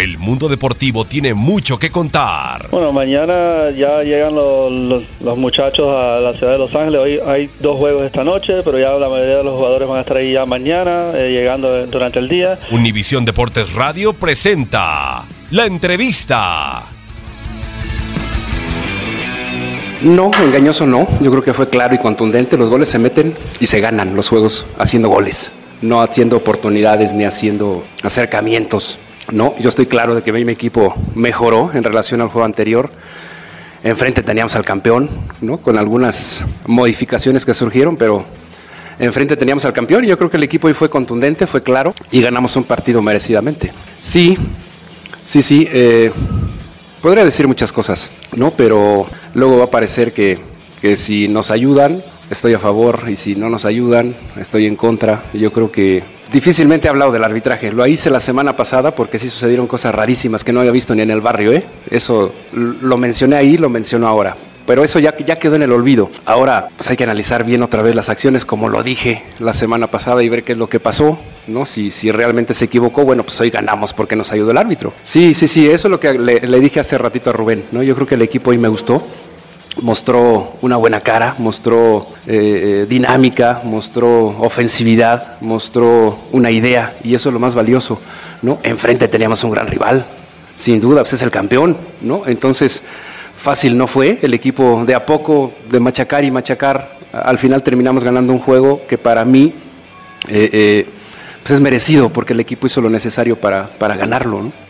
El mundo deportivo tiene mucho que contar. Bueno, mañana ya llegan los, los- los muchachos a la ciudad de Los Ángeles. Hoy hay dos juegos esta noche, pero ya la mayoría de los jugadores van a estar ahí ya mañana, eh, llegando durante el día. Univisión Deportes Radio presenta la entrevista. No, engañoso no. Yo creo que fue claro y contundente. Los goles se meten y se ganan los juegos haciendo goles, no haciendo oportunidades ni haciendo acercamientos. No, yo estoy claro de que mi equipo mejoró en relación al juego anterior. Enfrente teníamos al campeón, ¿no? Con algunas modificaciones que surgieron, pero enfrente teníamos al campeón y yo creo que el equipo hoy fue contundente, fue claro y ganamos un partido merecidamente. Sí, sí, sí. eh, Podría decir muchas cosas, ¿no? Pero luego va a parecer que, que si nos ayudan, estoy a favor, y si no nos ayudan, estoy en contra. Yo creo que difícilmente he hablado del arbitraje. Lo hice la semana pasada porque sí sucedieron cosas rarísimas que no había visto ni en el barrio, ¿eh? Eso lo mencioné ahí, lo menciono ahora. Pero eso ya, ya quedó en el olvido. Ahora pues hay que analizar bien otra vez las acciones, como lo dije la semana pasada, y ver qué es lo que pasó, ¿no? Si, si realmente se equivocó, bueno, pues hoy ganamos porque nos ayudó el árbitro. Sí, sí, sí, eso es lo que le, le dije hace ratito a Rubén, ¿no? Yo creo que el equipo hoy me gustó. Mostró una buena cara, mostró eh, eh, dinámica, mostró ofensividad, mostró una idea, y eso es lo más valioso, ¿no? Enfrente teníamos un gran rival, sin duda, pues es el campeón, ¿no? Entonces, fácil no fue. El equipo de a poco, de machacar y machacar, al final terminamos ganando un juego que para mí eh, pues es merecido porque el equipo hizo lo necesario para, para ganarlo. ¿no?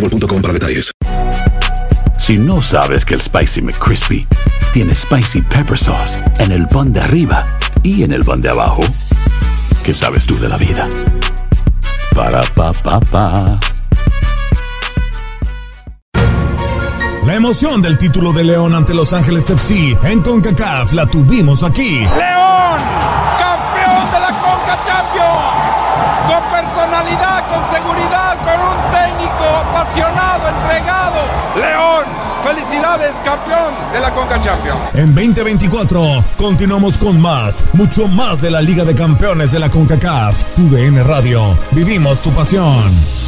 boostmobile.com para detalles. Si no sabes que el Spicy McCrispy tiene Spicy Pepper Sauce en el pan de arriba y en el pan de abajo, ¿qué sabes tú de la vida? Para, pa, pa, pa. La emoción del título de León ante Los Ángeles FC en CONCACAF la tuvimos aquí. León, ¡Felicidades, campeón de la Conca! En 2024 continuamos con más, mucho más de la Liga de Campeones de la CONCACAF. Tu DN Radio. Vivimos tu pasión.